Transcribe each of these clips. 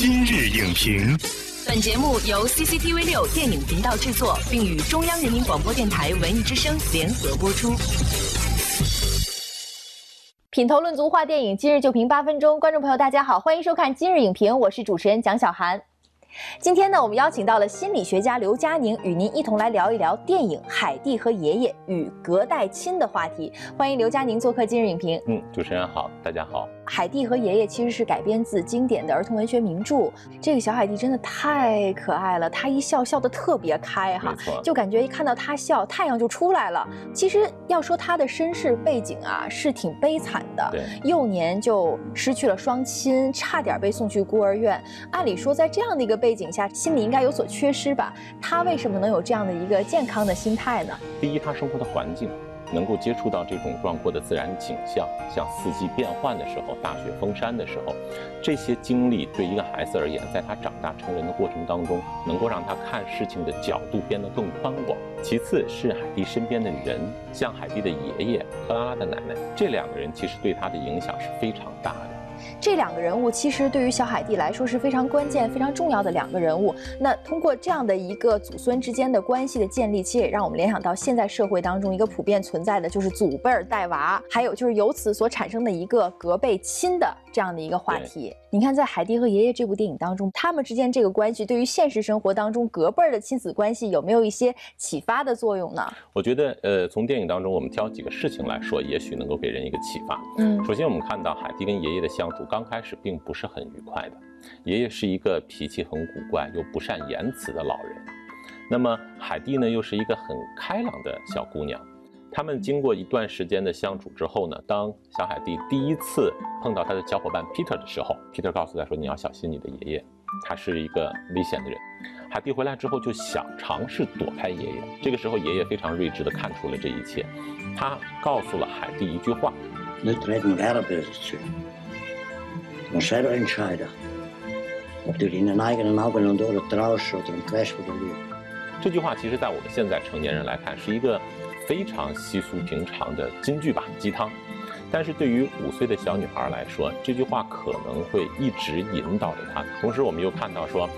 今日影评，本节目由 CCTV 六电影频道制作，并与中央人民广播电台文艺之声联合播出。品头论足话电影，今日就评八分钟。观众朋友，大家好，欢迎收看今日影评，我是主持人蒋小涵。今天呢，我们邀请到了心理学家刘佳宁，与您一同来聊一聊电影《海蒂和爷爷与隔代亲》的话题。欢迎刘佳宁做客今日影评。嗯，主持人好，大家好。海蒂和爷爷其实是改编自经典的儿童文学名著。这个小海蒂真的太可爱了，她一笑笑得特别开哈，就感觉一看到她笑，太阳就出来了。其实要说她的身世背景啊，是挺悲惨的。幼年就失去了双亲，差点被送去孤儿院。按理说，在这样的一个背景下，心里应该有所缺失吧？她为什么能有这样的一个健康的心态呢？第一，她生活的环境。能够接触到这种壮阔的自然景象，像四季变换的时候、大雪封山的时候，这些经历对一个孩子而言，在他长大成人的过程当中，能够让他看事情的角度变得更宽广。其次是海蒂身边的人，像海蒂的爷爷、克拉拉的奶奶，这两个人其实对他的影响是非常大的。这两个人物其实对于小海蒂来说是非常关键、非常重要的两个人物。那通过这样的一个祖孙之间的关系的建立，其实也让我们联想到现在社会当中一个普遍存在的，就是祖辈带娃，还有就是由此所产生的一个隔辈亲的这样的一个话题。你看，在《海蒂和爷爷》这部电影当中，他们之间这个关系对于现实生活当中隔辈儿的亲子关系有没有一些启发的作用呢？我觉得，呃，从电影当中我们挑几个事情来说，也许能够给人一个启发。嗯，首先我们看到海蒂跟爷爷的相处刚开始并不是很愉快的，爷爷是一个脾气很古怪又不善言辞的老人，那么海蒂呢又是一个很开朗的小姑娘。他们经过一段时间的相处之后呢，当小海蒂第一次碰到他的小伙伴 Peter 的时候，Peter 告诉他说：“你要小心你的爷爷，他是一个危险的人。”海蒂回来之后就想尝试躲开爷爷。这个时候，爷爷非常睿智的看出了这一切，他告诉了海蒂一句话：“这句话其实，在我们现在成年人来看，是一个。”非常稀疏平常的金句吧，鸡汤。但是对于五岁的小女孩来说，这句话可能会一直引导着她。同时，我们又看到说，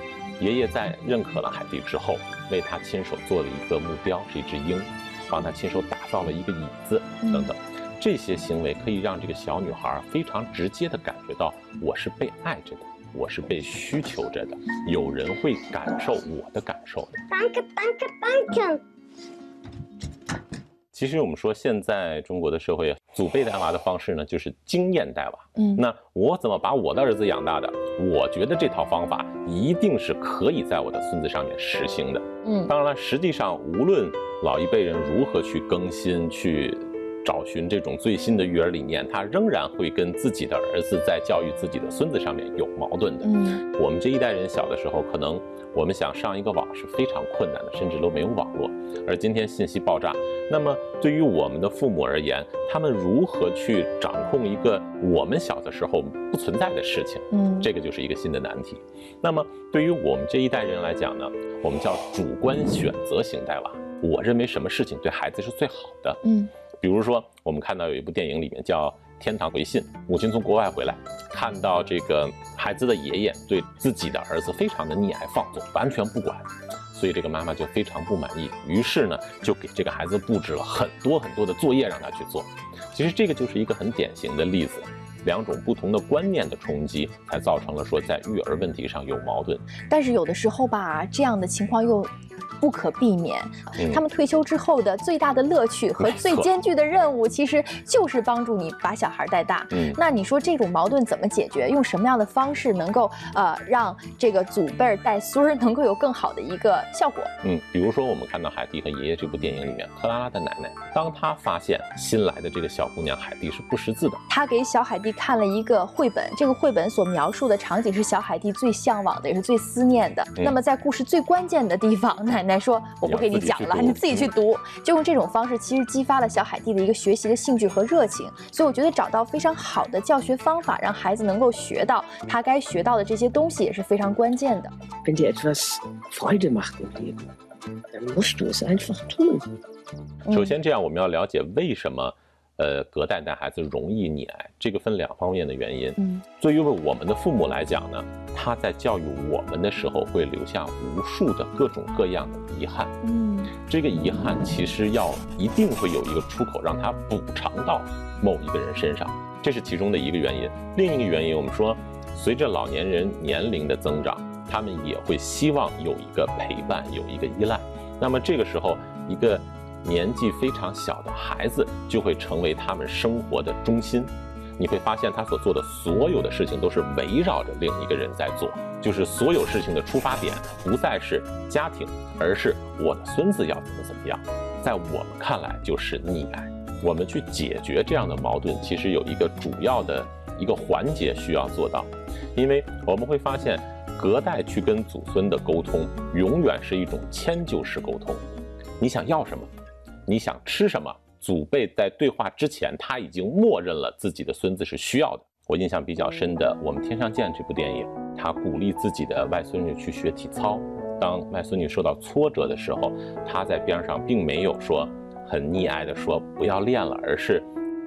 爷爷在认可了海蒂之后，为她亲手做了一个目标，是一只鹰，帮她亲手打造了一个椅子等等。这些行为可以让这个小女孩非常直接地感觉到，我是被爱着的，我是被需求着的，有人会感受我的感受的。其实我们说，现在中国的社会，祖辈带娃的方式呢，就是经验带娃。嗯，那我怎么把我的儿子养大的？我觉得这套方法一定是可以在我的孙子上面实行的。嗯，当然了，实际上无论老一辈人如何去更新、去找寻这种最新的育儿理念，他仍然会跟自己的儿子在教育自己的孙子上面有矛盾的。嗯，我们这一代人小的时候可能。我们想上一个网是非常困难的，甚至都没有网络。而今天信息爆炸，那么对于我们的父母而言，他们如何去掌控一个我们小的时候不存在的事情？嗯，这个就是一个新的难题。那么对于我们这一代人来讲呢，我们叫主观选择型带娃。我认为什么事情对孩子是最好的？嗯，比如说我们看到有一部电影里面叫。天堂回信，母亲从国外回来，看到这个孩子的爷爷对自己的儿子非常的溺爱放纵，完全不管，所以这个妈妈就非常不满意，于是呢就给这个孩子布置了很多很多的作业让他去做。其实这个就是一个很典型的例子，两种不同的观念的冲击，才造成了说在育儿问题上有矛盾。但是有的时候吧，这样的情况又。不可避免，他们退休之后的最大的乐趣和最艰巨的任务，其实就是帮助你把小孩带大。嗯，那你说这种矛盾怎么解决？用什么样的方式能够呃让这个祖辈带孙儿能够有更好的一个效果？嗯，比如说我们看到海蒂和爷爷这部电影里面，克拉拉的奶奶，当她发现新来的这个小姑娘海蒂是不识字的，她给小海蒂看了一个绘本，这个绘本所描述的场景是小海蒂最向往的，也是最思念的。那么在故事最关键的地方，奶奶。说，我不给你讲了，你自己去读。就用这种方式，其实激发了小海蒂的一个学习的兴趣和热情。所以我觉得找到非常好的教学方法，让孩子能够学到他该学到的这些东西，也是非常关键的。Wenn dir etwas Freude macht im Leben, dann musst du es einfach tun. 首先，这样我们要了解为什么。呃，隔代带孩子容易溺爱，这个分两方面的原因。嗯，作为我们的父母来讲呢，他在教育我们的时候会留下无数的各种各样的遗憾。嗯，这个遗憾其实要一定会有一个出口，让他补偿到某一个人身上，这是其中的一个原因。另一个原因，我们说，随着老年人年龄的增长，他们也会希望有一个陪伴，有一个依赖。那么这个时候，一个。年纪非常小的孩子就会成为他们生活的中心，你会发现他所做的所有的事情都是围绕着另一个人在做，就是所有事情的出发点不再是家庭，而是我的孙子要怎么怎么样，在我们看来就是溺爱。我们去解决这样的矛盾，其实有一个主要的一个环节需要做到，因为我们会发现隔代去跟祖孙的沟通，永远是一种迁就式沟通，你想要什么？你想吃什么？祖辈在对话之前，他已经默认了自己的孙子是需要的。我印象比较深的，《我们天上见》这部电影，他鼓励自己的外孙女去学体操。当外孙女受到挫折的时候，他在边上并没有说很溺爱的说不要练了，而是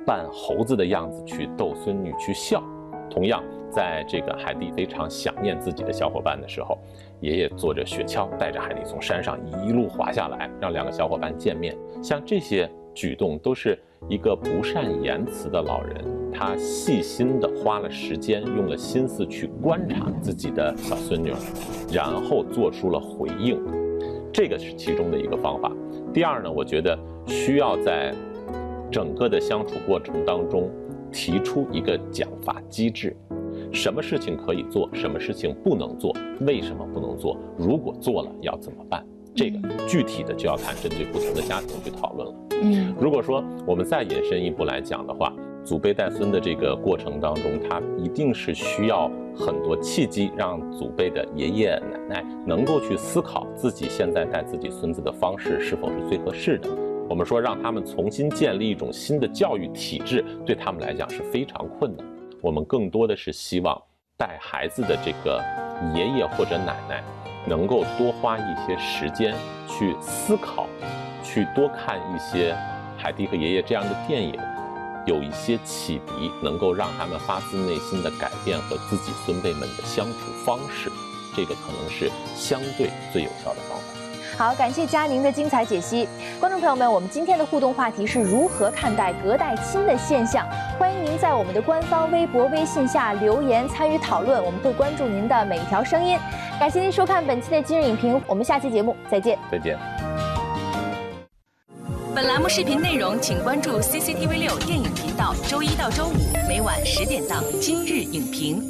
扮猴子的样子去逗孙女去笑。同样，在这个海蒂非常想念自己的小伙伴的时候。爷爷坐着雪橇，带着海蒂从山上一路滑下来，让两个小伙伴见面。像这些举动，都是一个不善言辞的老人，他细心的花了时间，用了心思去观察自己的小孙女，然后做出了回应。这个是其中的一个方法。第二呢，我觉得需要在整个的相处过程当中提出一个奖罚机制。什么事情可以做，什么事情不能做？为什么不能做？如果做了要怎么办？这个具体的就要看针对不同的家庭去讨论了。嗯，如果说我们再引申一步来讲的话，祖辈带孙的这个过程当中，他一定是需要很多契机，让祖辈的爷爷奶奶能够去思考自己现在带自己孙子的方式是否是最合适的。我们说让他们重新建立一种新的教育体制，对他们来讲是非常困难。我们更多的是希望带孩子的这个爷爷或者奶奶，能够多花一些时间去思考，去多看一些海蒂和爷爷这样的电影，有一些启迪，能够让他们发自内心的改变和自己孙辈们的相处方式，这个可能是相对最有效的方法。好，感谢佳宁的精彩解析。观众朋友们，我们今天的互动话题是如何看待隔代亲的现象？欢迎您在我们的官方微博、微信下留言参与讨论，我们会关注您的每一条声音。感谢您收看本期的今日影评，我们下期节目再见。再见。本栏目视频内容，请关注 CCTV 六电影频道，周一到周五每晚十点档《今日影评》。